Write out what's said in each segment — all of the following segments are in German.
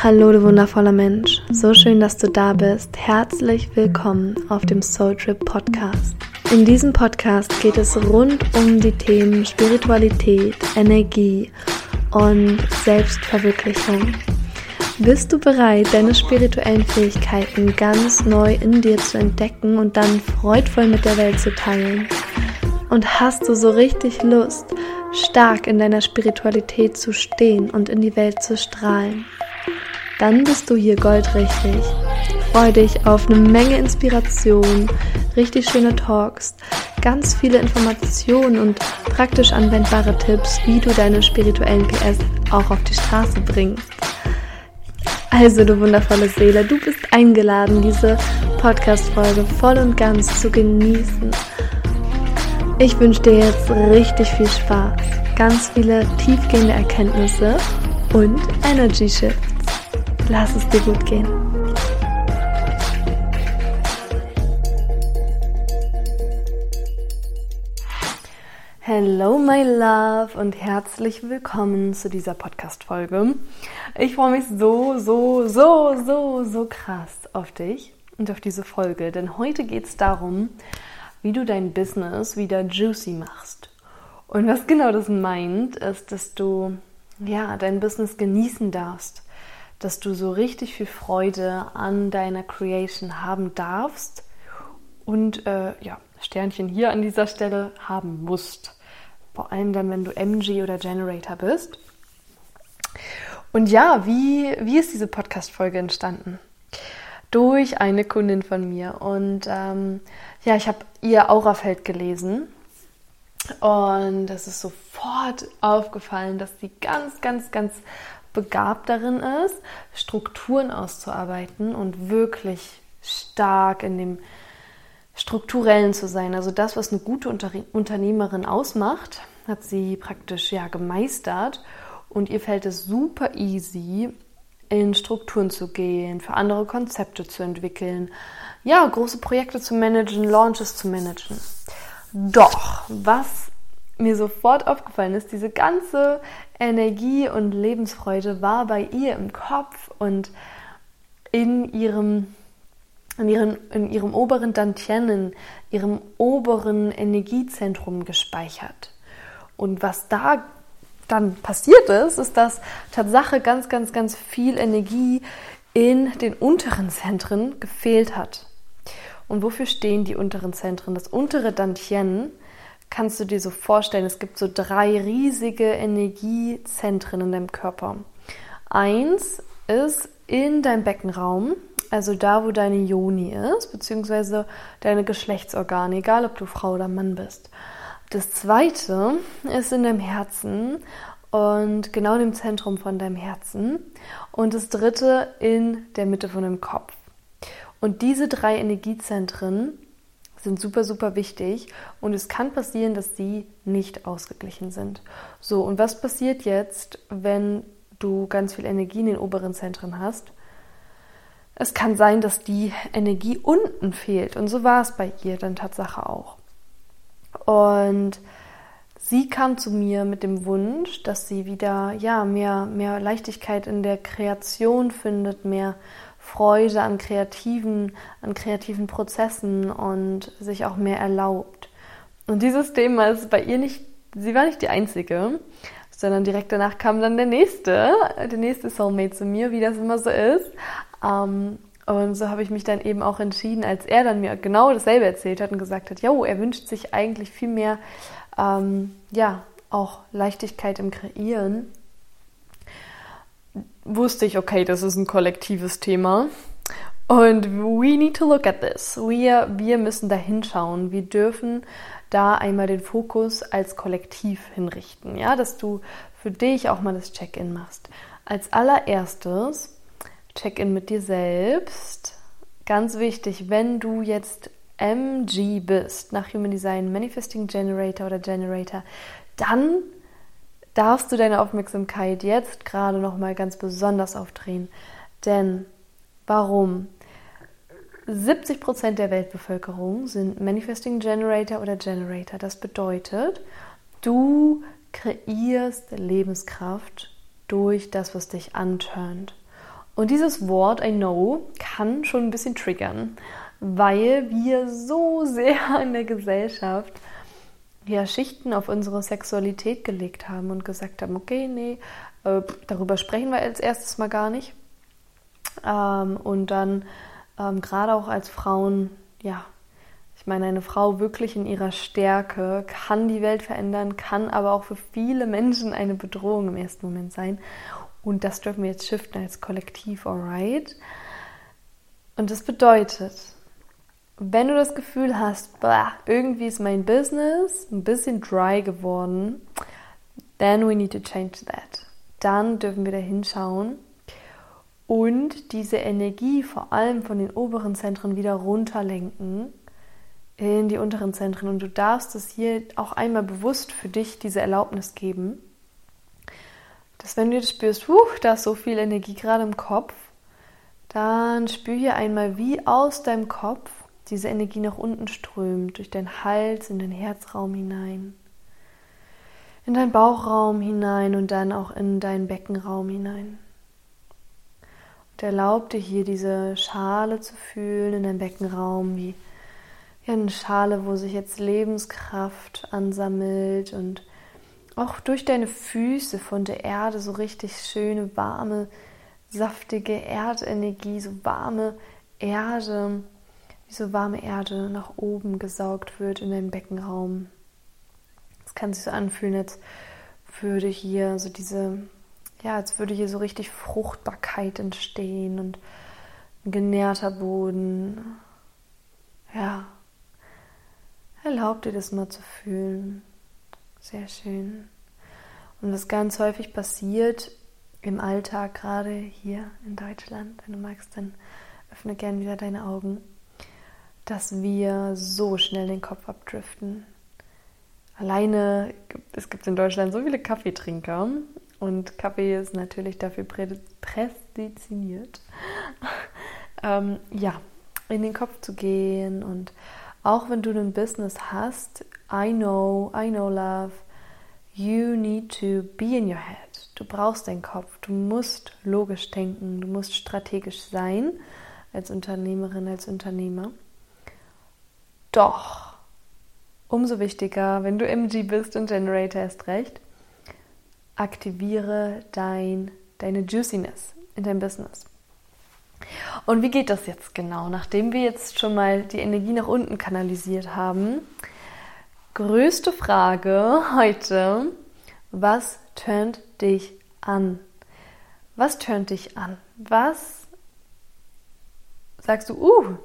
Hallo, du wundervoller Mensch. So schön, dass du da bist. Herzlich willkommen auf dem Soul Trip Podcast. In diesem Podcast geht es rund um die Themen Spiritualität, Energie und Selbstverwirklichung. Bist du bereit, deine spirituellen Fähigkeiten ganz neu in dir zu entdecken und dann freudvoll mit der Welt zu teilen? Und hast du so richtig Lust, stark in deiner Spiritualität zu stehen und in die Welt zu strahlen? Dann bist du hier goldrichtig. Freue dich auf eine Menge Inspiration, richtig schöne Talks, ganz viele Informationen und praktisch anwendbare Tipps, wie du deine spirituellen PS auch auf die Straße bringst. Also, du wundervolle Seele, du bist eingeladen, diese Podcast-Folge voll und ganz zu genießen. Ich wünsche dir jetzt richtig viel Spaß, ganz viele tiefgehende Erkenntnisse und Energy Shifts. Lass es dir gut gehen. Hello, my love, und herzlich willkommen zu dieser Podcast-Folge. Ich freue mich so, so, so, so, so krass auf dich und auf diese Folge, denn heute geht es darum, wie du dein Business wieder juicy machst. Und was genau das meint, ist, dass du ja dein Business genießen darfst dass du so richtig viel Freude an deiner Creation haben darfst und äh, ja, Sternchen hier an dieser Stelle haben musst. Vor allem dann, wenn du MG oder Generator bist. Und ja, wie, wie ist diese Podcast-Folge entstanden? Durch eine Kundin von mir. Und ähm, ja, ich habe ihr Aurafeld gelesen. Und es ist sofort aufgefallen, dass sie ganz, ganz, ganz begabt darin ist, Strukturen auszuarbeiten und wirklich stark in dem Strukturellen zu sein. Also das, was eine gute Unternehmerin ausmacht, hat sie praktisch ja gemeistert und ihr fällt es super easy, in Strukturen zu gehen, für andere Konzepte zu entwickeln, ja, große Projekte zu managen, Launches zu managen. Doch, was mir sofort aufgefallen ist, diese ganze Energie und Lebensfreude war bei ihr im Kopf und in ihrem, in ihrem, in ihrem oberen Dantien, in ihrem oberen Energiezentrum gespeichert. Und was da dann passiert ist, ist, dass Tatsache ganz, ganz, ganz viel Energie in den unteren Zentren gefehlt hat. Und wofür stehen die unteren Zentren? Das untere Dantien kannst du dir so vorstellen, es gibt so drei riesige Energiezentren in deinem Körper. Eins ist in deinem Beckenraum, also da, wo deine Joni ist, beziehungsweise deine Geschlechtsorgane, egal ob du Frau oder Mann bist. Das zweite ist in deinem Herzen und genau in dem Zentrum von deinem Herzen. Und das dritte in der Mitte von deinem Kopf. Und diese drei Energiezentren sind super, super wichtig und es kann passieren, dass sie nicht ausgeglichen sind. So, und was passiert jetzt, wenn du ganz viel Energie in den oberen Zentren hast? Es kann sein, dass die Energie unten fehlt und so war es bei ihr dann Tatsache auch. Und sie kam zu mir mit dem Wunsch, dass sie wieder ja mehr mehr Leichtigkeit in der Kreation findet, mehr Freude an kreativen, an kreativen Prozessen und sich auch mehr erlaubt. Und dieses Thema ist bei ihr nicht, sie war nicht die einzige, sondern direkt danach kam dann der nächste, der nächste Soulmate zu mir, wie das immer so ist. Ähm, und so habe ich mich dann eben auch entschieden, als er dann mir genau dasselbe erzählt hat und gesagt hat, jo, er wünscht sich eigentlich viel mehr, ähm, ja, auch Leichtigkeit im Kreieren wusste ich, okay, das ist ein kollektives Thema. Und we need to look at this. Wir, wir müssen da hinschauen. Wir dürfen da einmal den Fokus als Kollektiv hinrichten. Ja, dass du für dich auch mal das Check-in machst. Als allererstes Check-in mit dir selbst. Ganz wichtig, wenn du jetzt MG bist, nach Human Design Manifesting Generator oder Generator, dann darfst du deine Aufmerksamkeit jetzt gerade noch mal ganz besonders aufdrehen. Denn warum? 70% der Weltbevölkerung sind Manifesting Generator oder Generator. Das bedeutet, du kreierst Lebenskraft durch das, was dich anturnt. Und dieses Wort I know kann schon ein bisschen triggern, weil wir so sehr in der Gesellschaft ja, Schichten auf unsere Sexualität gelegt haben und gesagt haben, okay, nee, äh, darüber sprechen wir als erstes mal gar nicht. Ähm, und dann ähm, gerade auch als Frauen, ja, ich meine, eine Frau wirklich in ihrer Stärke kann die Welt verändern, kann aber auch für viele Menschen eine Bedrohung im ersten Moment sein. Und das dürfen wir jetzt shiften als Kollektiv, alright? Und das bedeutet, wenn du das Gefühl hast, bah, irgendwie ist mein Business ein bisschen dry geworden, then we need to change that. Dann dürfen wir da hinschauen und diese Energie vor allem von den oberen Zentren wieder runterlenken in die unteren Zentren. Und du darfst es hier auch einmal bewusst für dich diese Erlaubnis geben, dass wenn du das spürst, huh, da ist so viel Energie gerade im Kopf, dann spür hier einmal, wie aus deinem Kopf diese Energie nach unten strömt, durch deinen Hals in den Herzraum hinein, in deinen Bauchraum hinein und dann auch in deinen Beckenraum hinein. Und erlaub dir hier diese Schale zu fühlen in deinem Beckenraum, wie eine Schale, wo sich jetzt Lebenskraft ansammelt und auch durch deine Füße von der Erde so richtig schöne, warme, saftige Erdenergie, so warme Erde wie so warme Erde nach oben gesaugt wird in deinen Beckenraum. Es kann sich so anfühlen, als würde hier so diese, ja, als würde hier so richtig Fruchtbarkeit entstehen und ein genährter Boden. Ja. Erlaub dir das mal zu fühlen. Sehr schön. Und was ganz häufig passiert im Alltag, gerade hier in Deutschland, wenn du magst, dann öffne gern wieder deine Augen dass wir so schnell den Kopf abdriften. Alleine, es gibt in Deutschland so viele Kaffeetrinker und Kaffee ist natürlich dafür prädestiniert, ähm, ja, in den Kopf zu gehen und auch wenn du ein Business hast, I know, I know love, you need to be in your head. Du brauchst deinen Kopf, du musst logisch denken, du musst strategisch sein als Unternehmerin, als Unternehmer. Doch, umso wichtiger, wenn du MG bist und Generator erst recht, aktiviere dein, deine Juiciness in deinem Business. Und wie geht das jetzt genau? Nachdem wir jetzt schon mal die Energie nach unten kanalisiert haben, größte Frage heute, was tönt dich an? Was tönt dich an? Was sagst du, uh,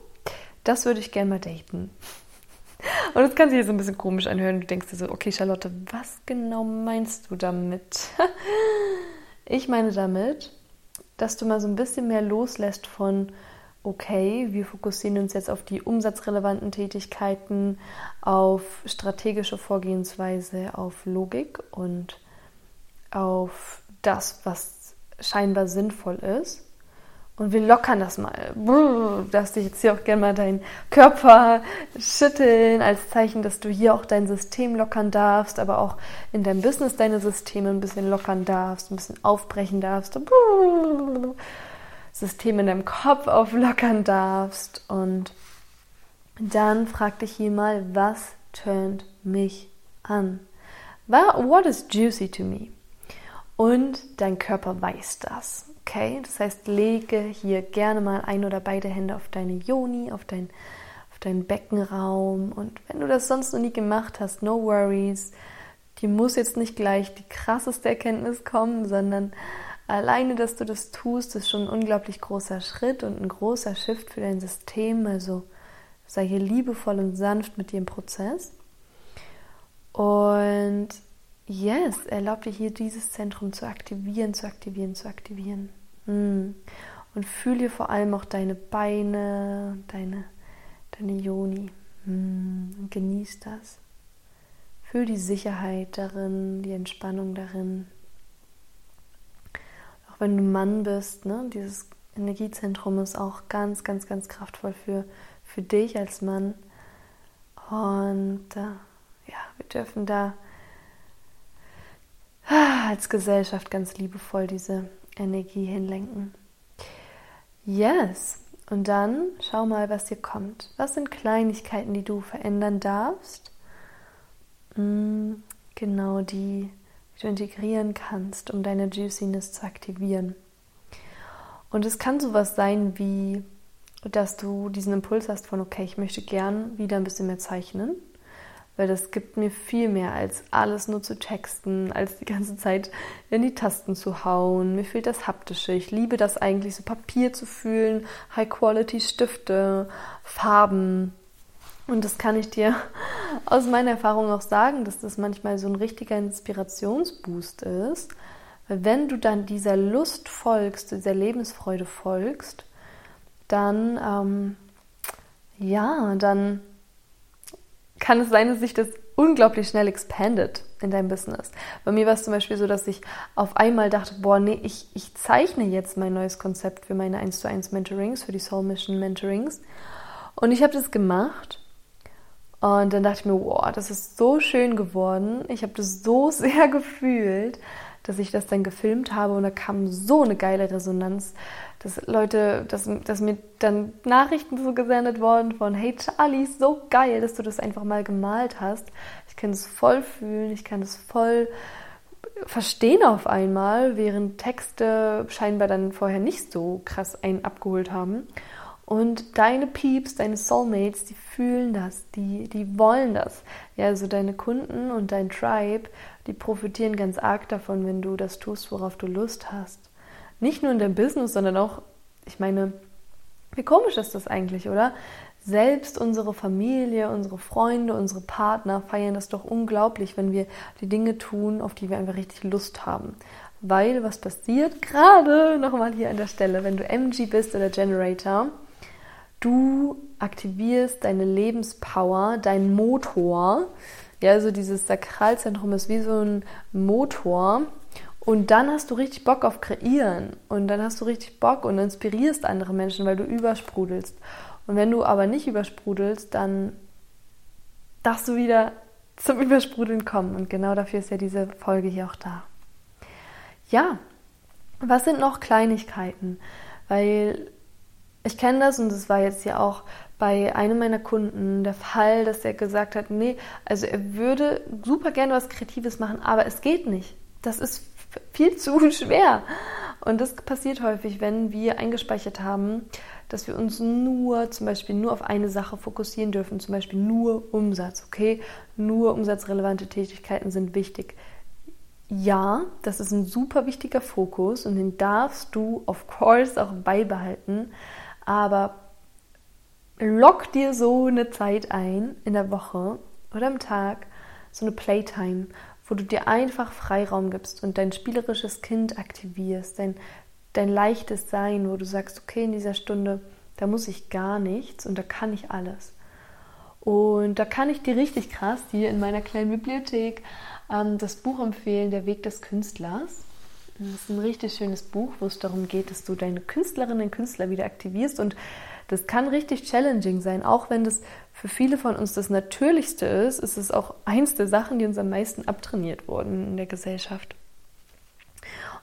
das würde ich gerne mal daten. Und das kann sich so ein bisschen komisch anhören. Du denkst dir so, okay, Charlotte, was genau meinst du damit? Ich meine damit, dass du mal so ein bisschen mehr loslässt von, okay, wir fokussieren uns jetzt auf die umsatzrelevanten Tätigkeiten, auf strategische Vorgehensweise, auf Logik und auf das, was scheinbar sinnvoll ist. Und wir lockern das mal. Du darfst dich jetzt hier auch gerne mal deinen Körper schütteln, als Zeichen, dass du hier auch dein System lockern darfst, aber auch in deinem Business deine Systeme ein bisschen lockern darfst, ein bisschen aufbrechen darfst. System in deinem Kopf auflockern darfst. Und dann frag dich hier mal, was turnt mich an? What is juicy to me? Und dein Körper weiß das. Okay, das heißt, lege hier gerne mal ein oder beide Hände auf deine Yoni, auf dein, auf deinen Beckenraum. Und wenn du das sonst noch nie gemacht hast, no worries. Die muss jetzt nicht gleich die krasseste Erkenntnis kommen, sondern alleine, dass du das tust, ist schon ein unglaublich großer Schritt und ein großer Shift für dein System. Also sei hier liebevoll und sanft mit dir im Prozess. Und yes, erlaub dir hier dieses Zentrum zu aktivieren, zu aktivieren, zu aktivieren. Hm. Und fühle vor allem auch deine Beine, deine, deine Yoni. Hm. Und genieß das. Fühl die Sicherheit darin, die Entspannung darin. Auch wenn du Mann bist, ne, dieses Energiezentrum ist auch ganz, ganz, ganz kraftvoll für, für dich als Mann. Und äh, ja, wir dürfen da als Gesellschaft ganz liebevoll diese Energie hinlenken. Yes. Und dann schau mal, was dir kommt. Was sind Kleinigkeiten, die du verändern darfst? Mm, genau die, die du integrieren kannst, um deine Juiciness zu aktivieren. Und es kann sowas sein wie, dass du diesen Impuls hast von, okay, ich möchte gern wieder ein bisschen mehr zeichnen weil das gibt mir viel mehr als alles nur zu texten, als die ganze Zeit in die Tasten zu hauen. Mir fehlt das Haptische. Ich liebe das eigentlich, so Papier zu fühlen, High-Quality-Stifte, Farben. Und das kann ich dir aus meiner Erfahrung auch sagen, dass das manchmal so ein richtiger Inspirationsboost ist. Wenn du dann dieser Lust folgst, dieser Lebensfreude folgst, dann, ähm, ja, dann kann es sein, dass sich das unglaublich schnell expandet in deinem Business. Bei mir war es zum Beispiel so, dass ich auf einmal dachte, boah, nee, ich, ich zeichne jetzt mein neues Konzept für meine 1 zu 1 Mentorings, für die Soul Mission Mentorings. Und ich habe das gemacht. Und dann dachte ich mir, boah, das ist so schön geworden. Ich habe das so sehr gefühlt, dass ich das dann gefilmt habe und da kam so eine geile Resonanz dass Leute, dass, dass mir dann Nachrichten so gesendet worden von, hey Charlie, so geil, dass du das einfach mal gemalt hast. Ich kann es voll fühlen, ich kann es voll verstehen auf einmal, während Texte scheinbar dann vorher nicht so krass einen abgeholt haben. Und deine Peeps, deine Soulmates, die fühlen das, die, die wollen das. Ja, also deine Kunden und dein Tribe, die profitieren ganz arg davon, wenn du das tust, worauf du Lust hast. Nicht nur in deinem Business, sondern auch, ich meine, wie komisch ist das eigentlich, oder? Selbst unsere Familie, unsere Freunde, unsere Partner feiern das doch unglaublich, wenn wir die Dinge tun, auf die wir einfach richtig Lust haben. Weil was passiert, gerade nochmal hier an der Stelle, wenn du MG bist oder Generator, du aktivierst deine Lebenspower, deinen Motor. Ja, also dieses Sakralzentrum ist wie so ein Motor, und dann hast du richtig Bock auf Kreieren und dann hast du richtig Bock und inspirierst andere Menschen, weil du übersprudelst. Und wenn du aber nicht übersprudelst, dann darfst du wieder zum Übersprudeln kommen. Und genau dafür ist ja diese Folge hier auch da. Ja, was sind noch Kleinigkeiten? Weil ich kenne das und das war jetzt ja auch bei einem meiner Kunden der Fall, dass er gesagt hat, nee, also er würde super gerne was Kreatives machen, aber es geht nicht. Das ist viel zu schwer. Und das passiert häufig, wenn wir eingespeichert haben, dass wir uns nur zum Beispiel nur auf eine Sache fokussieren dürfen, zum Beispiel nur Umsatz, okay? Nur umsatzrelevante Tätigkeiten sind wichtig. Ja, das ist ein super wichtiger Fokus und den darfst du, of course, auch beibehalten. Aber lock dir so eine Zeit ein in der Woche oder am Tag, so eine Playtime, wo du dir einfach Freiraum gibst und dein spielerisches Kind aktivierst, dein, dein leichtes Sein, wo du sagst, okay, in dieser Stunde, da muss ich gar nichts und da kann ich alles. Und da kann ich dir richtig krass hier in meiner kleinen Bibliothek ähm, das Buch empfehlen, Der Weg des Künstlers. Das ist ein richtig schönes Buch, wo es darum geht, dass du deine Künstlerinnen und Künstler wieder aktivierst. Und das kann richtig challenging sein, auch wenn das für viele von uns das Natürlichste ist, ist es auch eins der Sachen, die uns am meisten abtrainiert wurden in der Gesellschaft.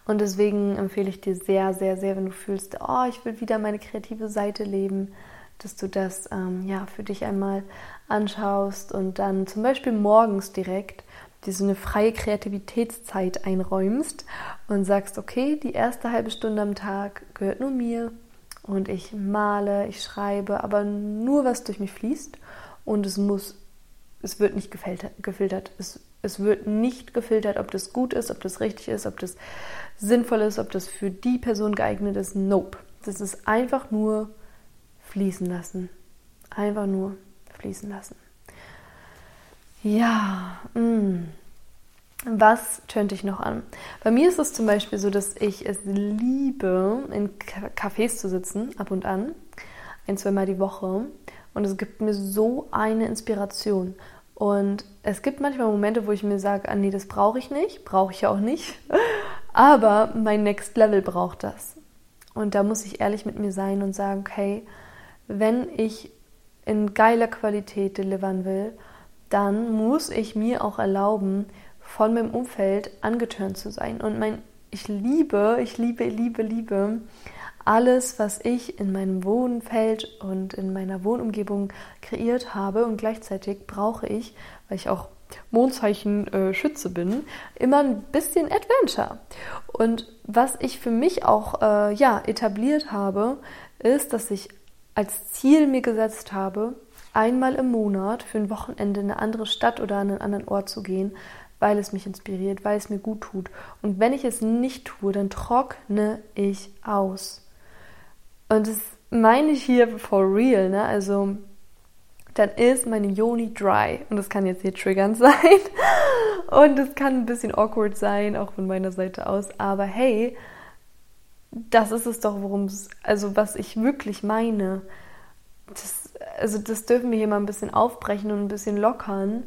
Und deswegen empfehle ich dir sehr, sehr, sehr, wenn du fühlst, oh, ich will wieder meine kreative Seite leben, dass du das ähm, ja für dich einmal anschaust und dann zum Beispiel morgens direkt dir so eine freie Kreativitätszeit einräumst und sagst, okay, die erste halbe Stunde am Tag gehört nur mir und ich male, ich schreibe, aber nur was durch mich fließt und es muss, es wird nicht gefiltert. Es, es wird nicht gefiltert, ob das gut ist, ob das richtig ist, ob das sinnvoll ist, ob das für die Person geeignet ist. Nope. Das ist einfach nur fließen lassen. Einfach nur fließen lassen. Ja, mh. Was tönt dich noch an? Bei mir ist es zum Beispiel so, dass ich es liebe, in Cafés zu sitzen, ab und an, ein, zweimal die Woche. Und es gibt mir so eine Inspiration. Und es gibt manchmal Momente, wo ich mir sage, ah nee, das brauche ich nicht, brauche ich ja auch nicht. Aber mein Next Level braucht das. Und da muss ich ehrlich mit mir sein und sagen, okay, wenn ich in geiler Qualität delivern will, dann muss ich mir auch erlauben, von meinem Umfeld angeturnt zu sein. Und mein, ich liebe, ich liebe, liebe, liebe alles, was ich in meinem Wohnfeld und in meiner Wohnumgebung kreiert habe. Und gleichzeitig brauche ich, weil ich auch Mondzeichen äh, Schütze bin, immer ein bisschen Adventure. Und was ich für mich auch äh, ja, etabliert habe, ist, dass ich als Ziel mir gesetzt habe, einmal im Monat für ein Wochenende in eine andere Stadt oder an einen anderen Ort zu gehen, weil es mich inspiriert, weil es mir gut tut. Und wenn ich es nicht tue, dann trockne ich aus. Und das meine ich hier for real, ne? Also dann ist meine Yoni dry. Und das kann jetzt hier triggernd sein. Und es kann ein bisschen awkward sein, auch von meiner Seite aus. Aber hey, das ist es doch, worum es, also was ich wirklich meine. Das, also das dürfen wir hier mal ein bisschen aufbrechen und ein bisschen lockern.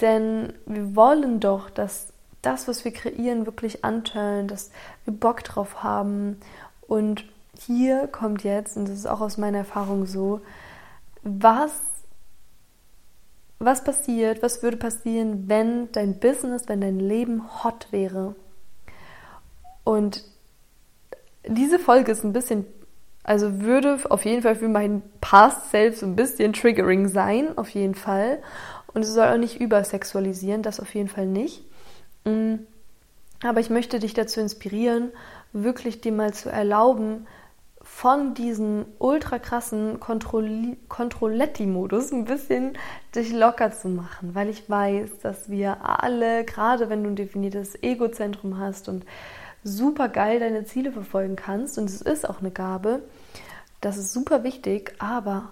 Denn wir wollen doch, dass das, was wir kreieren, wirklich antönt, dass wir Bock drauf haben. Und hier kommt jetzt, und das ist auch aus meiner Erfahrung so, was was passiert, was würde passieren, wenn dein Business, wenn dein Leben hot wäre. Und diese Folge ist ein bisschen, also würde auf jeden Fall für meinen Past Self so ein bisschen triggering sein, auf jeden Fall. Und es soll auch nicht übersexualisieren, das auf jeden Fall nicht. Mm. Aber ich möchte dich dazu inspirieren, wirklich dir mal zu erlauben, von diesem ultra krassen Kontrolletti-Modus ein bisschen dich locker zu machen, weil ich weiß, dass wir alle, gerade wenn du ein definiertes Egozentrum hast und super geil deine Ziele verfolgen kannst, und es ist auch eine Gabe, das ist super wichtig, aber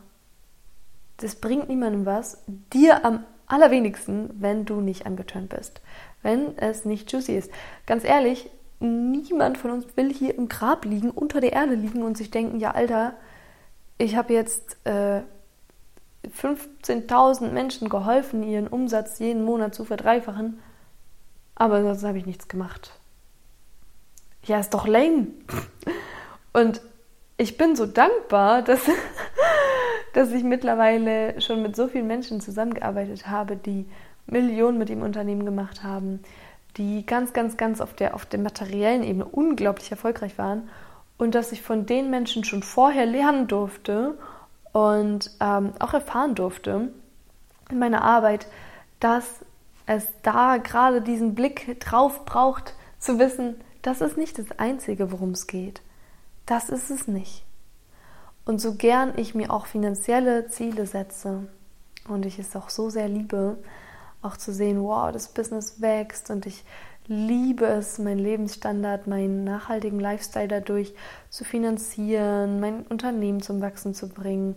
das bringt niemandem was, dir am allerwenigsten, wenn du nicht angeturnt bist, wenn es nicht juicy ist. Ganz ehrlich, niemand von uns will hier im Grab liegen, unter der Erde liegen und sich denken, ja Alter, ich habe jetzt äh, 15.000 Menschen geholfen, ihren Umsatz jeden Monat zu verdreifachen, aber sonst habe ich nichts gemacht. Ja, ist doch lame. Und ich bin so dankbar, dass, dass ich mittlerweile schon mit so vielen Menschen zusammengearbeitet habe, die Millionen mit dem Unternehmen gemacht haben, die ganz, ganz, ganz auf der, auf der materiellen Ebene unglaublich erfolgreich waren und dass ich von den Menschen schon vorher lernen durfte und ähm, auch erfahren durfte in meiner Arbeit, dass es da gerade diesen Blick drauf braucht, zu wissen, das ist nicht das Einzige, worum es geht. Das ist es nicht. Und so gern ich mir auch finanzielle Ziele setze und ich es auch so sehr liebe, auch zu sehen, wow, das Business wächst und ich liebe es, meinen Lebensstandard, meinen nachhaltigen Lifestyle dadurch zu finanzieren, mein Unternehmen zum Wachsen zu bringen.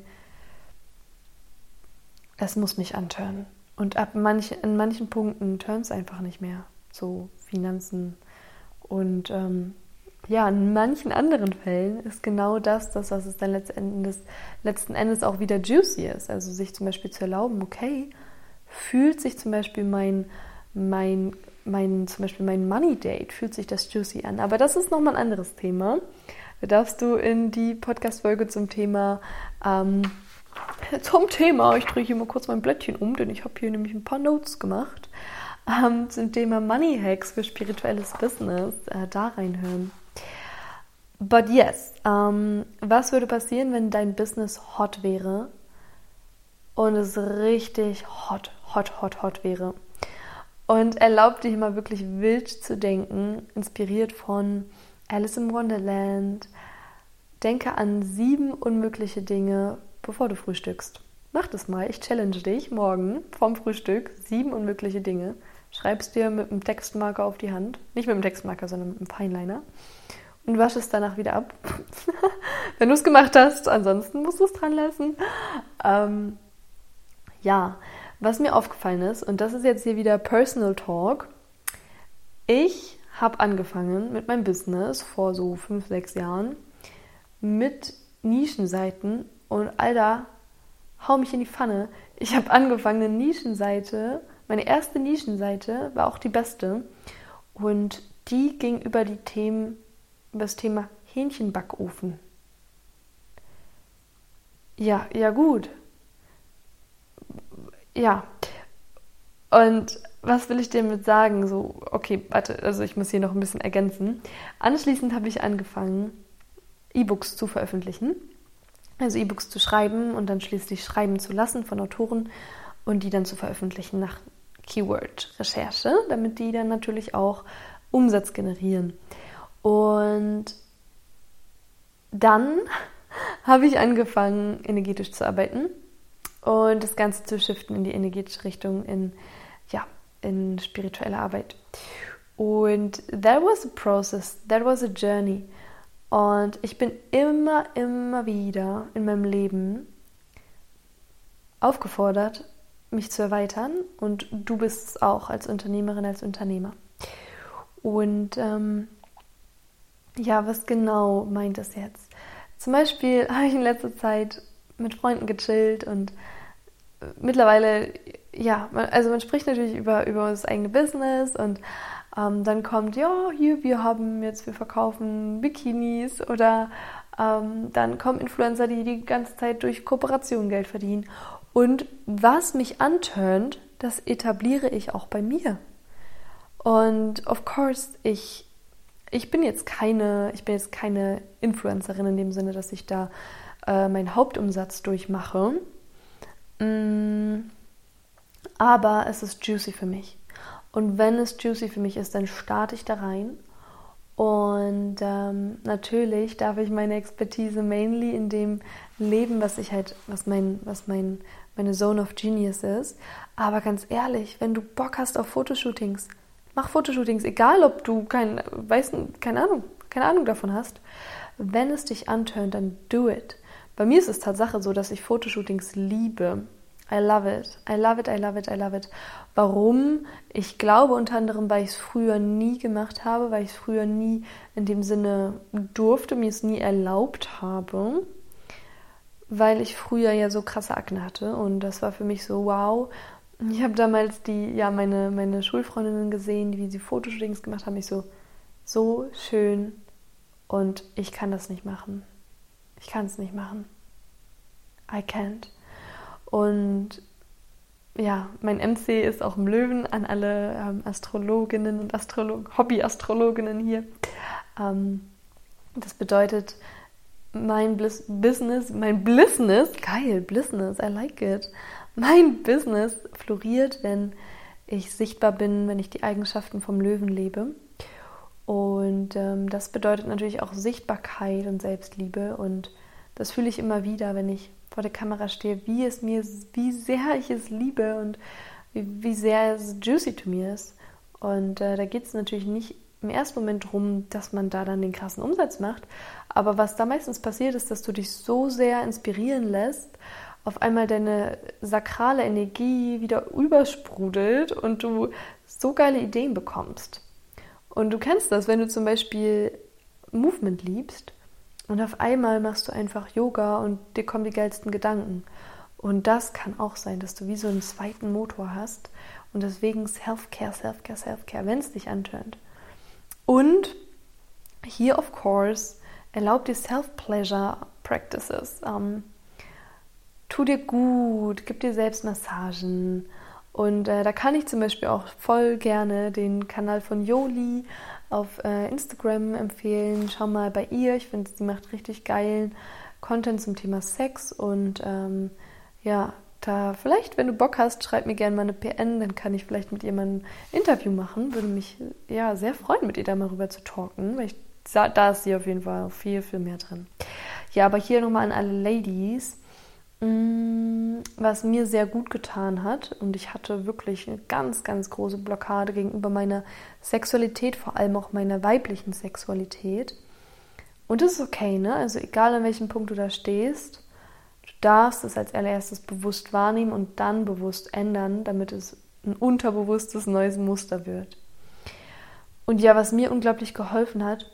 Es muss mich antören. Und ab manch, in manchen Punkten turnt es einfach nicht mehr. So Finanzen. Und ähm, ja, in manchen anderen Fällen ist genau das, das, was es dann letzten Endes, letzten Endes auch wieder juicy ist. Also sich zum Beispiel zu erlauben, okay, fühlt sich zum Beispiel mein, mein, mein, zum Beispiel mein Money Date, fühlt sich das juicy an. Aber das ist nochmal ein anderes Thema. Da darfst du in die Podcast-Folge zum Thema, ähm, zum Thema, ich drehe hier mal kurz mein Blättchen um, denn ich habe hier nämlich ein paar Notes gemacht, ähm, zum Thema Money Hacks für spirituelles Business, äh, da reinhören. But yes, ähm, was würde passieren, wenn dein Business hot wäre und es richtig hot, hot, hot, hot wäre. Und erlaubt dich mal wirklich wild zu denken, inspiriert von Alice in Wonderland. Denke an sieben unmögliche Dinge, bevor du frühstückst. Mach das mal. Ich challenge dich morgen vorm Frühstück. Sieben unmögliche Dinge. Schreibst dir mit einem Textmarker auf die Hand. Nicht mit einem Textmarker, sondern mit einem Fineliner. Und wasch es danach wieder ab. Wenn du es gemacht hast. Ansonsten musst du es dran lassen. Ähm, ja, was mir aufgefallen ist, und das ist jetzt hier wieder Personal Talk, ich habe angefangen mit meinem Business vor so fünf, sechs Jahren mit Nischenseiten und Alter, hau mich in die Pfanne. Ich habe angefangen, eine Nischenseite, meine erste Nischenseite war auch die beste und die ging über die Themen, das Thema Hähnchenbackofen. Ja, ja gut ja. Und was will ich dir damit sagen? So, okay, warte, also ich muss hier noch ein bisschen ergänzen. Anschließend habe ich angefangen, E-Books zu veröffentlichen. Also E-Books zu schreiben und dann schließlich schreiben zu lassen von Autoren und die dann zu veröffentlichen nach Keyword-Recherche, damit die dann natürlich auch Umsatz generieren. Und dann habe ich angefangen, energetisch zu arbeiten und das Ganze zu shiften in die energetische Richtung, in, ja, in spirituelle Arbeit. Und that was a process, that was a journey. Und ich bin immer, immer wieder in meinem Leben aufgefordert, mich zu erweitern. Und du bist es auch als Unternehmerin, als Unternehmer. Und ähm, ja, was genau meint das jetzt? Zum Beispiel habe ich in letzter Zeit mit Freunden gechillt und äh, mittlerweile, ja, also man spricht natürlich über, über das eigene Business und ähm, dann kommt, ja, hier, wir haben jetzt, wir verkaufen Bikinis oder ähm, dann kommen Influencer, die die ganze Zeit durch Kooperation Geld verdienen. Und was mich antönt, das etabliere ich auch bei mir. Und of course, ich, ich bin jetzt keine, ich bin jetzt keine Influencerin in dem Sinne, dass ich da äh, meinen Hauptumsatz durchmache. Mm, aber es ist juicy für mich. Und wenn es juicy für mich ist, dann starte ich da rein. Und ähm, natürlich darf ich meine Expertise mainly in dem leben, was ich halt, was mein, was mein, meine Zone of Genius ist. Aber ganz ehrlich, wenn du Bock hast auf Fotoshootings, mach Fotoshootings, egal ob du kein, weißt, keine Ahnung, keine Ahnung davon hast. Wenn es dich antönt, dann do it. Bei mir ist es Tatsache so, dass ich Fotoshootings liebe. I love it. I love it, I love it, I love it. Warum? Ich glaube unter anderem, weil ich es früher nie gemacht habe, weil ich es früher nie in dem Sinne durfte, mir es nie erlaubt habe, weil ich früher ja so krasse Akne hatte und das war für mich so wow. Ich habe damals die, ja, meine, meine Schulfreundinnen gesehen, wie sie Fotoshootings gemacht haben. Ich so, so schön und ich kann das nicht machen. Ich kann es nicht machen. I can't. Und ja, mein MC ist auch im Löwen an alle ähm, Astrologinnen und Astrolog Hobby-Astrologinnen hier. Ähm, das bedeutet, mein Bliss Business, mein Blissness, geil, Blissness, I like it. Mein Business floriert, wenn ich sichtbar bin, wenn ich die Eigenschaften vom Löwen lebe. Und ähm, das bedeutet natürlich auch Sichtbarkeit und Selbstliebe. Und das fühle ich immer wieder, wenn ich vor der Kamera stehe, wie es mir, wie sehr ich es liebe und wie, wie sehr es juicy to mir ist. Und äh, da geht es natürlich nicht im ersten Moment darum, dass man da dann den krassen Umsatz macht. Aber was da meistens passiert, ist, dass du dich so sehr inspirieren lässt, auf einmal deine sakrale Energie wieder übersprudelt und du so geile Ideen bekommst. Und du kennst das, wenn du zum Beispiel Movement liebst und auf einmal machst du einfach Yoga und dir kommen die geilsten Gedanken. Und das kann auch sein, dass du wie so einen zweiten Motor hast. Und deswegen Self-Care, Self-Care, Self-Care, wenn es dich antönt. Und hier, of course, erlaub dir Self-Pleasure Practices. Ähm, tu dir gut, gib dir selbst Massagen. Und äh, da kann ich zum Beispiel auch voll gerne den Kanal von Yoli auf äh, Instagram empfehlen. Schau mal bei ihr. Ich finde, sie macht richtig geilen Content zum Thema Sex. Und ähm, ja, da vielleicht, wenn du Bock hast, schreib mir gerne mal eine PN, dann kann ich vielleicht mit ihr mal ein Interview machen. Würde mich ja sehr freuen, mit ihr da mal rüber zu talken, weil ich, da ist sie auf jeden Fall viel, viel mehr drin. Ja, aber hier nochmal an alle Ladies. Mm, was mir sehr gut getan hat, und ich hatte wirklich eine ganz, ganz große Blockade gegenüber meiner Sexualität, vor allem auch meiner weiblichen Sexualität. Und das ist okay, ne? Also egal an welchem Punkt du da stehst, du darfst es als allererstes bewusst wahrnehmen und dann bewusst ändern, damit es ein unterbewusstes neues Muster wird. Und ja, was mir unglaublich geholfen hat,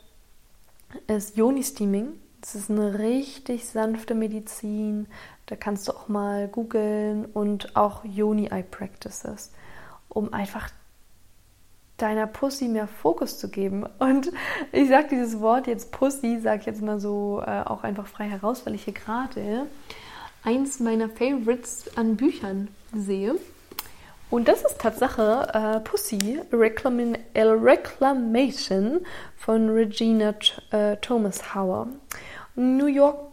ist Yoni-Steaming. Das ist eine richtig sanfte Medizin. Da kannst du auch mal googeln und auch Yoni Eye Practices, um einfach deiner Pussy mehr Fokus zu geben. Und ich sage dieses Wort jetzt Pussy, sage ich jetzt mal so äh, auch einfach frei heraus, weil ich hier gerade eins meiner Favorites an Büchern sehe. Und das ist Tatsache äh, Pussy, Reclam Reclamation von Regina äh, Thomas Hauer. New York,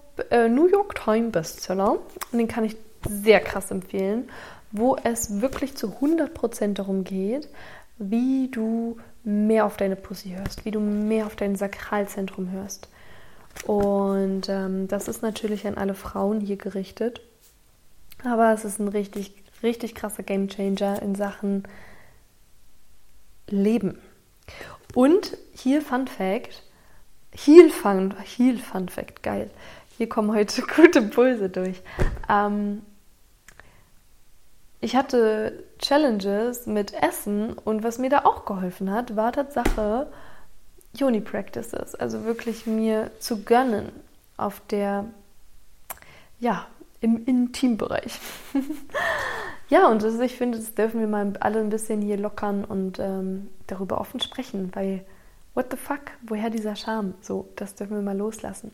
New York Times Bestseller. Und den kann ich sehr krass empfehlen, wo es wirklich zu 100% darum geht, wie du mehr auf deine Pussy hörst, wie du mehr auf dein Sakralzentrum hörst. Und ähm, das ist natürlich an alle Frauen hier gerichtet. Aber es ist ein richtig, richtig krasser Gamechanger in Sachen Leben. Und hier Fun Fact, Heal Fun, Heal Fun Fact, geil. Hier kommen heute gute Impulse durch. Ähm, ich hatte Challenges mit Essen und was mir da auch geholfen hat, war Tatsache Uni Practices, also wirklich mir zu gönnen auf der, ja, im Intimbereich. ja, und das, ich finde, das dürfen wir mal alle ein bisschen hier lockern und ähm, darüber offen sprechen, weil what the fuck, woher dieser Charme? So, das dürfen wir mal loslassen.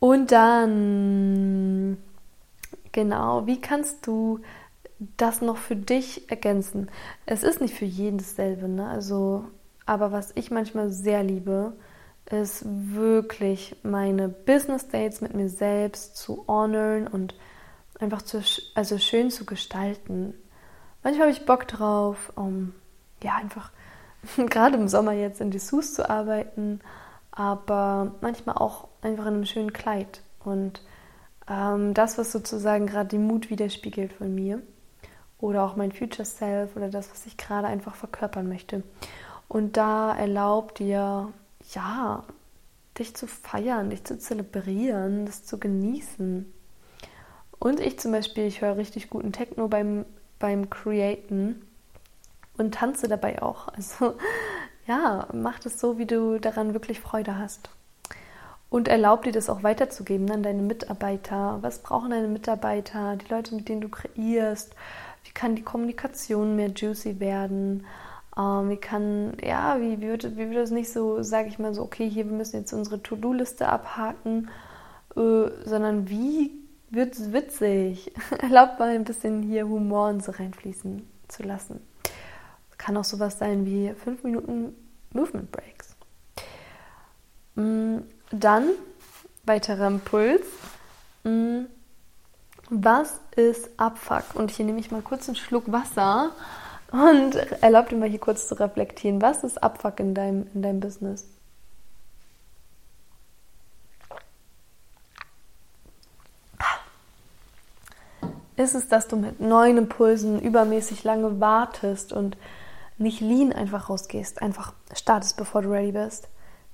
Und dann, genau, wie kannst du das noch für dich ergänzen? Es ist nicht für jeden dasselbe, ne? Also, aber was ich manchmal sehr liebe, ist wirklich meine Business Dates mit mir selbst zu honorieren und einfach zu, also schön zu gestalten. Manchmal habe ich Bock drauf, um ja einfach gerade im Sommer jetzt in Dessous zu arbeiten, aber manchmal auch einfach in einem schönen Kleid und ähm, das, was sozusagen gerade die Mut widerspiegelt von mir oder auch mein Future Self oder das, was ich gerade einfach verkörpern möchte. Und da erlaubt dir ja, dich zu feiern, dich zu zelebrieren, das zu genießen. Und ich zum Beispiel, ich höre richtig guten Techno beim, beim Createn und tanze dabei auch. Also ja, mach das so, wie du daran wirklich Freude hast. Und erlaub dir das auch weiterzugeben an deine Mitarbeiter. Was brauchen deine Mitarbeiter, die Leute, mit denen du kreierst? Wie kann die Kommunikation mehr juicy werden? Ähm, wie kann, ja, wie, wie, wird, wie wird das nicht so, sage ich mal so, okay, hier, wir müssen jetzt unsere To-Do-Liste abhaken, äh, sondern wie wird es witzig? Erlaubt mal ein bisschen hier Humor und so reinfließen zu lassen. Kann auch sowas sein wie fünf Minuten Movement Breaks. Mm, dann weiterer Impuls. Mm, was ist Abfuck? Und hier nehme ich mal kurz einen Schluck Wasser und erlaub dir mal hier kurz zu reflektieren. Was ist Abfuck in deinem, in deinem Business? Ist es, dass du mit neuen Impulsen übermäßig lange wartest und nicht lean einfach rausgehst, einfach startest, bevor du ready bist?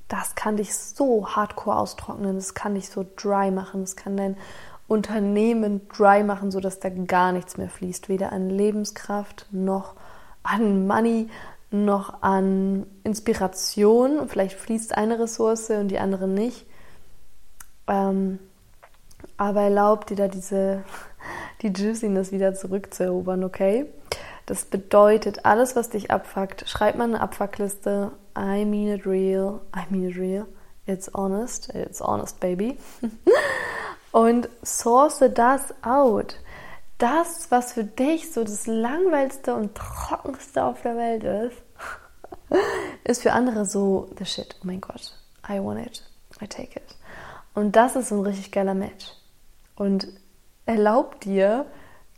Das kann dich so hardcore austrocknen, das kann dich so dry machen, das kann dein Unternehmen dry machen, sodass da gar nichts mehr fließt, weder an Lebenskraft noch an Money noch an Inspiration. Vielleicht fließt eine Ressource und die andere nicht. Ähm, aber erlaubt dir da diese, die Juiciness wieder zurückzuerobern, okay? Das bedeutet, alles, was dich abfuckt, schreib mal eine Abfuckliste. I mean it real. I mean it real. It's honest. It's honest, baby. Und source das out das, was für dich so das langweiligste und trockenste auf der Welt ist, ist für andere so the shit. Oh mein Gott, I want it, I take it. Und das ist so ein richtig geiler Match. Und erlaubt dir,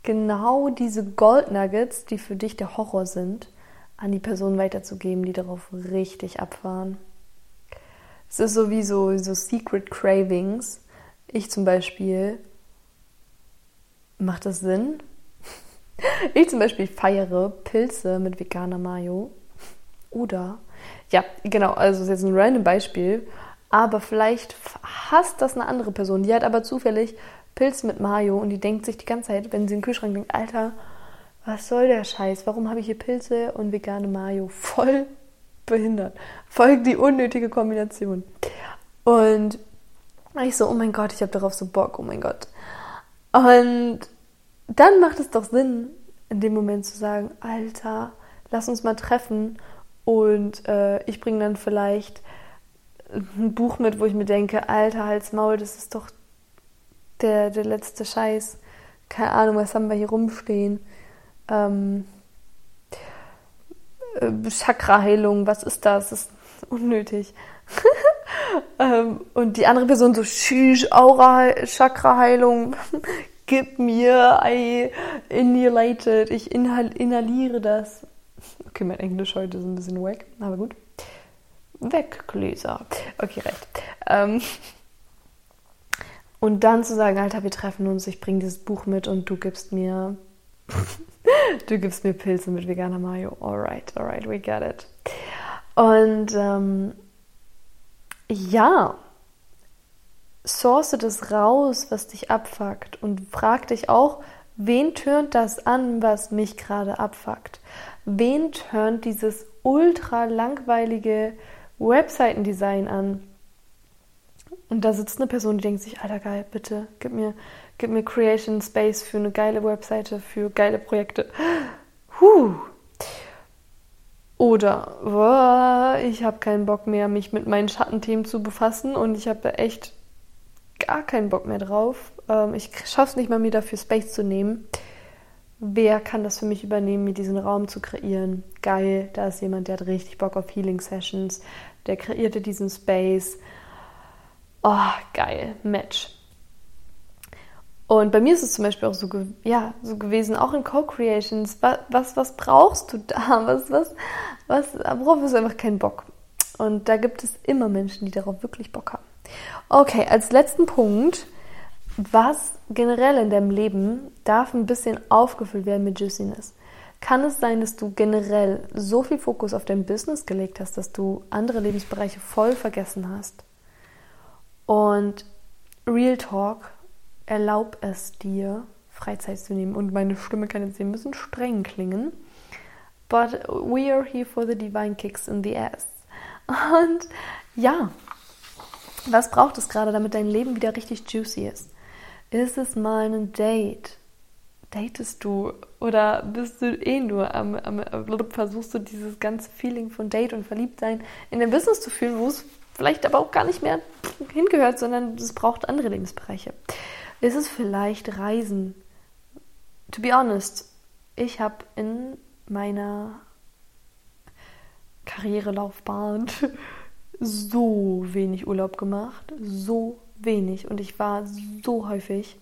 genau diese Gold Nuggets, die für dich der Horror sind, an die Person weiterzugeben, die darauf richtig abfahren. Es ist so wie so, Secret Cravings. Ich zum Beispiel Macht das Sinn? Ich zum Beispiel feiere Pilze mit veganer Mayo. Oder, ja, genau, also ist jetzt ein random Beispiel, aber vielleicht hasst das eine andere Person, die hat aber zufällig Pilze mit Mayo und die denkt sich die ganze Zeit, wenn sie in den Kühlschrank denkt, Alter, was soll der Scheiß? Warum habe ich hier Pilze und vegane Mayo? Voll behindert. Voll die unnötige Kombination. Und ich so, oh mein Gott, ich habe darauf so Bock, oh mein Gott. Und dann macht es doch Sinn, in dem Moment zu sagen, Alter, lass uns mal treffen und äh, ich bringe dann vielleicht ein Buch mit, wo ich mir denke, Alter, Hals, Maul, das ist doch der, der letzte Scheiß. Keine Ahnung, was haben wir hier rumstehen? Ähm, äh, Chakra-Heilung, was ist das? Das ist unnötig. ähm, und die andere Person so, Shish, Aura, Chakra-Heilung, gib mir, I inhalated, ich inhal inhaliere das. Okay, mein Englisch heute ist ein bisschen wack, aber gut. Weg, Gläser. Okay, recht. Ähm, und dann zu sagen, Alter, wir treffen uns, ich bringe dieses Buch mit und du gibst mir, du gibst mir Pilze mit veganer Mayo. Alright, alright, we get it. Und ähm, ja, source das raus, was dich abfuckt und frag dich auch, wen tönt das an, was mich gerade abfuckt? Wen tönt dieses ultra langweilige Webseitendesign an? Und da sitzt eine Person, die denkt sich, alter geil, bitte, gib mir, gib mir Creation Space für eine geile Webseite, für geile Projekte. Huh. Oder boah, ich habe keinen Bock mehr, mich mit meinen Schattenthemen zu befassen und ich habe echt gar keinen Bock mehr drauf. Ähm, ich schaffe es nicht mal, mir dafür Space zu nehmen. Wer kann das für mich übernehmen, mir diesen Raum zu kreieren? Geil, da ist jemand, der hat richtig Bock auf Healing Sessions. Der kreierte diesen Space. Oh, geil, Match. Und bei mir ist es zum Beispiel auch so, ja, so gewesen, auch in Co-Creations. Was, was, was brauchst du da? Was, was, was, worauf hast du einfach keinen Bock? Und da gibt es immer Menschen, die darauf wirklich Bock haben. Okay, als letzten Punkt, was generell in deinem Leben darf ein bisschen aufgefüllt werden mit Juiciness? Kann es sein, dass du generell so viel Fokus auf dein Business gelegt hast, dass du andere Lebensbereiche voll vergessen hast? Und Real Talk, erlaub es dir, Freizeit zu nehmen. Und meine Stimme kann jetzt ein bisschen streng klingen. But we are here for the divine kicks in the ass. Und ja, was braucht es gerade, damit dein Leben wieder richtig juicy ist? Ist es mal ein Date? Datest du oder bist du eh nur am, am, versuchst du dieses ganze Feeling von Date und Verliebtsein in dein Business zu fühlen, wo es vielleicht aber auch gar nicht mehr hingehört, sondern es braucht andere Lebensbereiche. Ist es vielleicht Reisen? To be honest, ich habe in meiner Karrierelaufbahn so wenig Urlaub gemacht, so wenig. Und ich war so häufig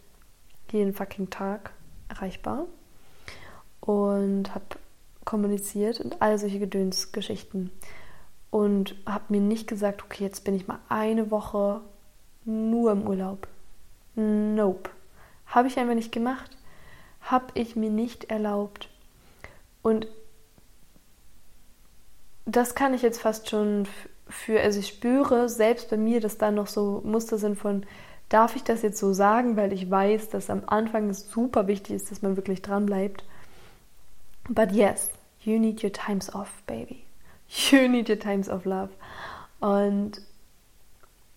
jeden fucking Tag erreichbar und habe kommuniziert und all solche Gedönsgeschichten. Und habe mir nicht gesagt, okay, jetzt bin ich mal eine Woche nur im Urlaub. Nope. Habe ich einfach nicht gemacht. Habe ich mir nicht erlaubt. Und das kann ich jetzt fast schon für, also ich spüre selbst bei mir, dass da noch so Muster sind von, darf ich das jetzt so sagen, weil ich weiß, dass am Anfang es super wichtig ist, dass man wirklich dran bleibt. But yes, you need your times off, baby. You need your times of love. Und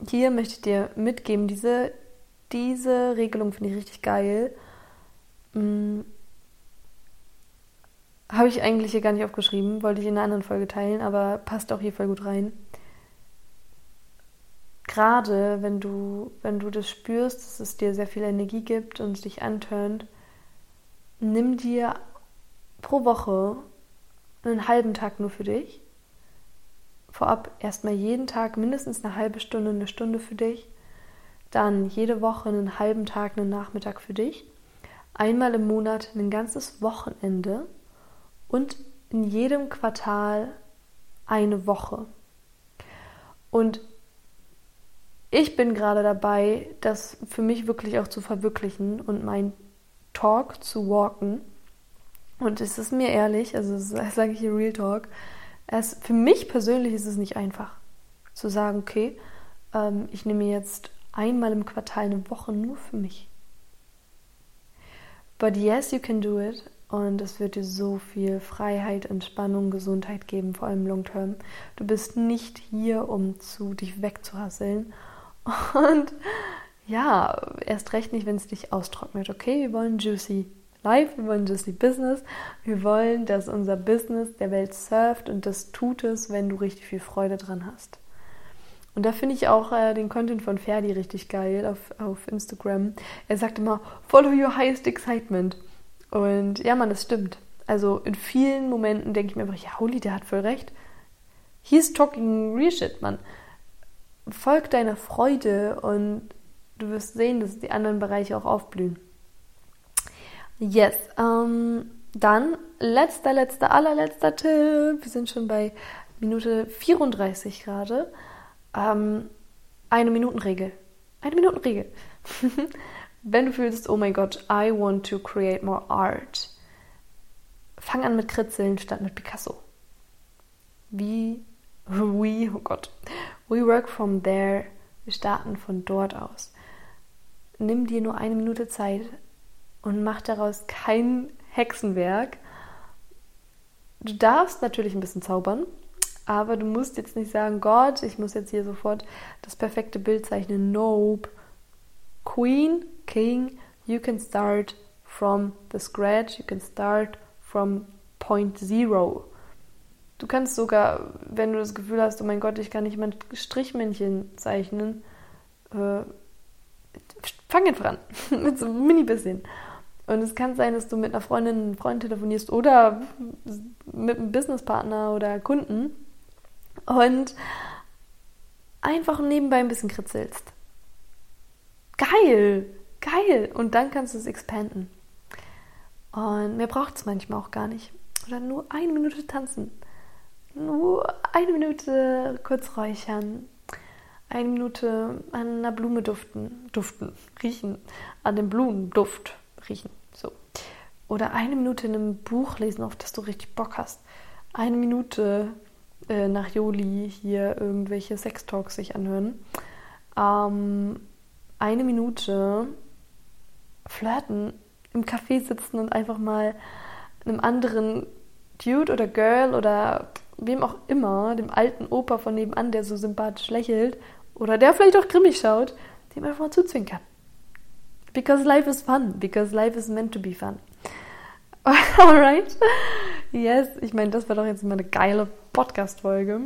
hier möchte ich dir mitgeben, diese, diese Regelung finde ich richtig geil. Hm, Habe ich eigentlich hier gar nicht aufgeschrieben, wollte ich in einer anderen Folge teilen, aber passt auch hier voll gut rein gerade wenn du, wenn du das spürst, dass es dir sehr viel Energie gibt und dich antörnt, nimm dir pro Woche einen halben Tag nur für dich. Vorab erstmal jeden Tag mindestens eine halbe Stunde, eine Stunde für dich. Dann jede Woche einen halben Tag, einen Nachmittag für dich. Einmal im Monat ein ganzes Wochenende und in jedem Quartal eine Woche. Und ich bin gerade dabei, das für mich wirklich auch zu verwirklichen und mein Talk zu walken. Und es ist mir ehrlich, also sage ich hier Real Talk, es, für mich persönlich ist es nicht einfach zu sagen, okay, ähm, ich nehme jetzt einmal im Quartal eine Woche nur für mich. But yes, you can do it. Und es wird dir so viel Freiheit, Entspannung, Gesundheit geben, vor allem long term. Du bist nicht hier, um zu dich wegzuhasseln und ja, erst recht nicht, wenn es dich austrocknet. Okay, wir wollen juicy Life, wir wollen juicy Business. Wir wollen, dass unser Business der Welt surft und das tut es, wenn du richtig viel Freude dran hast. Und da finde ich auch äh, den Content von Ferdi richtig geil auf, auf Instagram. Er sagt immer, follow your highest excitement. Und ja, man, das stimmt. Also in vielen Momenten denke ich mir einfach, ja, Holy, der hat voll recht. He's talking real shit, Mann folg deiner Freude und du wirst sehen, dass die anderen Bereiche auch aufblühen. Yes, ähm, dann letzter, letzter, allerletzter Tipp. Wir sind schon bei Minute 34 gerade. Ähm, eine Minutenregel. Eine Minutenregel. Wenn du fühlst, oh mein Gott, I want to create more art, fang an mit Kritzeln statt mit Picasso. Wie, we, oh Gott, we work from there. Wir starten von dort aus. Nimm dir nur eine Minute Zeit und mach daraus kein Hexenwerk. Du darfst natürlich ein bisschen zaubern, aber du musst jetzt nicht sagen, Gott, ich muss jetzt hier sofort das perfekte Bild zeichnen. Nope. Queen, King, you can start from the scratch, you can start from point zero. Du kannst sogar, wenn du das Gefühl hast, oh mein Gott, ich kann nicht mal ein Strichmännchen zeichnen, äh, fang einfach an, mit so einem mini bisschen. Und es kann sein, dass du mit einer Freundin, einem Freund telefonierst oder mit einem Businesspartner oder Kunden und einfach nebenbei ein bisschen kritzelst. Geil, geil. Und dann kannst du es expanden. Und mehr braucht es manchmal auch gar nicht. Oder nur eine Minute tanzen. Nur eine Minute kurz räuchern. Eine Minute an einer Blume duften, duften, riechen, an dem Blumenduft riechen. So. Oder eine Minute in einem Buch lesen, auf das du richtig Bock hast. Eine Minute äh, nach Joli hier irgendwelche Sextalks sich anhören. Ähm, eine Minute flirten, im Café sitzen und einfach mal einem anderen Dude oder Girl oder wem auch immer, dem alten Opa von nebenan, der so sympathisch lächelt oder der vielleicht auch grimmig schaut, dem einfach mal zuzwinkern. Because life is fun. Because life is meant to be fun. Alright? Yes, ich meine, das war doch jetzt mal eine geile Podcast-Folge.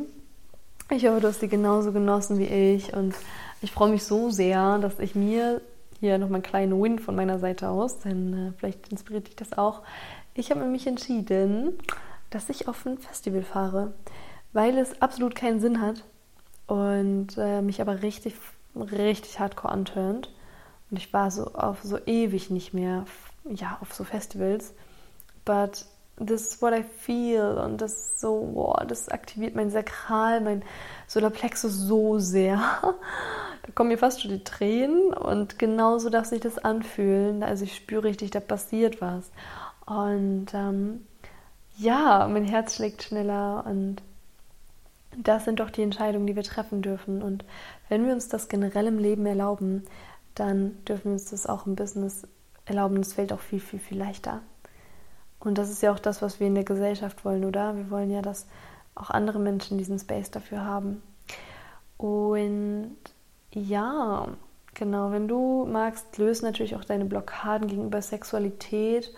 Ich hoffe, du hast die genauso genossen wie ich und ich freue mich so sehr, dass ich mir hier nochmal einen kleinen Win von meiner Seite aus, denn äh, vielleicht inspiriert dich das auch. Ich habe mich entschieden, dass ich auf ein Festival fahre, weil es absolut keinen Sinn hat und äh, mich aber richtig, richtig hardcore antörnt. Und ich war so auf so ewig nicht mehr, ja, auf so Festivals. But this is what I feel und das ist so, boah, das aktiviert mein Sakral, mein Solarplexus so sehr. Da kommen mir fast schon die Tränen und genauso darf sich das anfühlen. Also ich spüre richtig, da passiert was. Und ähm, ja, mein Herz schlägt schneller und das sind doch die Entscheidungen, die wir treffen dürfen. Und wenn wir uns das generell im Leben erlauben, dann dürfen wir uns das auch im Business erlauben. Es fällt auch viel, viel, viel leichter. Und das ist ja auch das, was wir in der Gesellschaft wollen, oder? Wir wollen ja, dass auch andere Menschen diesen Space dafür haben. Und ja, genau, wenn du magst, löst natürlich auch deine Blockaden gegenüber Sexualität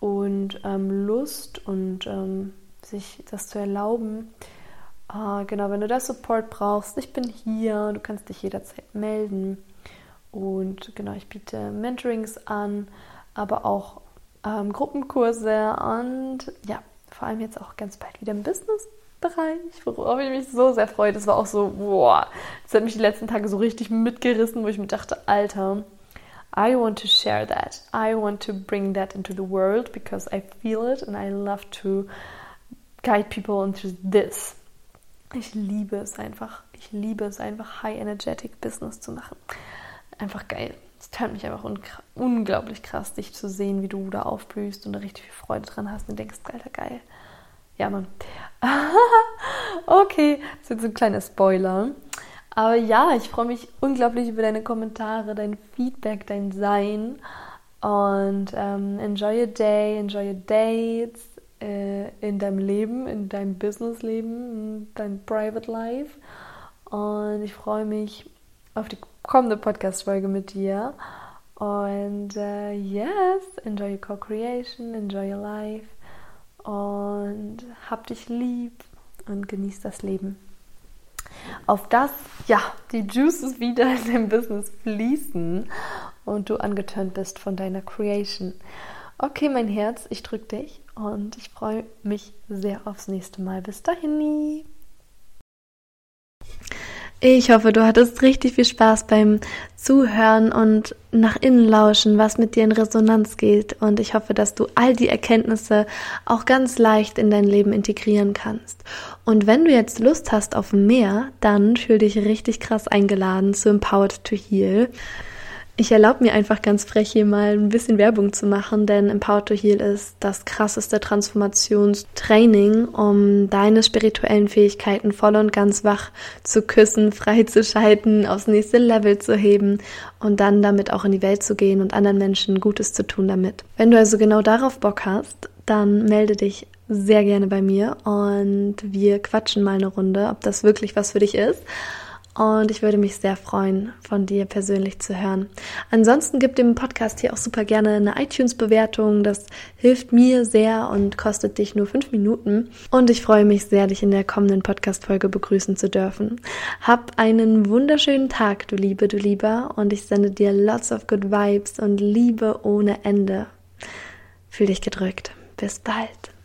und ähm, Lust und ähm, sich das zu erlauben. Äh, genau, wenn du das Support brauchst, ich bin hier, du kannst dich jederzeit melden. Und genau, ich biete Mentorings an, aber auch ähm, Gruppenkurse und ja, vor allem jetzt auch ganz bald wieder im Business-Bereich, worauf ich mich so sehr freue. Das war auch so, boah, das hat mich die letzten Tage so richtig mitgerissen, wo ich mir dachte, Alter, I want to share that. I want to bring that into the world because I feel it and I love to guide people into this. Ich liebe es einfach. Ich liebe es einfach, High Energetic Business zu machen. Einfach geil. Tönt mich einfach unglaublich krass, dich zu sehen, wie du da aufblühst und da richtig viel Freude dran hast und denkst, Alter, geil. Ja, Mann. okay, das ist jetzt ein kleiner Spoiler. Aber ja, ich freue mich unglaublich über deine Kommentare, dein Feedback, dein Sein. Und ähm, enjoy your day, enjoy your dates äh, in deinem Leben, in deinem Businessleben, in deinem Private Life. Und ich freue mich auf die kommende Podcast-Folge mit dir. Und uh, yes, enjoy your co-creation, enjoy your life und hab dich lieb und genieß das Leben. Auf das, ja, die Juices wieder in dein Business fließen und du angeturnt bist von deiner Creation. Okay, mein Herz, ich drücke dich und ich freue mich sehr aufs nächste Mal. Bis dahin. Ich hoffe, du hattest richtig viel Spaß beim Zuhören und nach innen lauschen, was mit dir in Resonanz geht. Und ich hoffe, dass du all die Erkenntnisse auch ganz leicht in dein Leben integrieren kannst. Und wenn du jetzt Lust hast auf mehr, dann fühl dich richtig krass eingeladen zu Empowered to Heal. Ich erlaube mir einfach ganz frech hier mal ein bisschen Werbung zu machen, denn Empower to Heal ist das krasseste Transformationstraining, um deine spirituellen Fähigkeiten voll und ganz wach zu küssen, freizuschalten, aufs nächste Level zu heben und dann damit auch in die Welt zu gehen und anderen Menschen Gutes zu tun damit. Wenn du also genau darauf Bock hast, dann melde dich sehr gerne bei mir und wir quatschen mal eine Runde, ob das wirklich was für dich ist. Und ich würde mich sehr freuen, von dir persönlich zu hören. Ansonsten gib dem Podcast hier auch super gerne eine iTunes-Bewertung. Das hilft mir sehr und kostet dich nur fünf Minuten. Und ich freue mich sehr, dich in der kommenden Podcast-Folge begrüßen zu dürfen. Hab einen wunderschönen Tag, du Liebe, du Lieber. Und ich sende dir lots of good vibes und Liebe ohne Ende. Fühl dich gedrückt. Bis bald.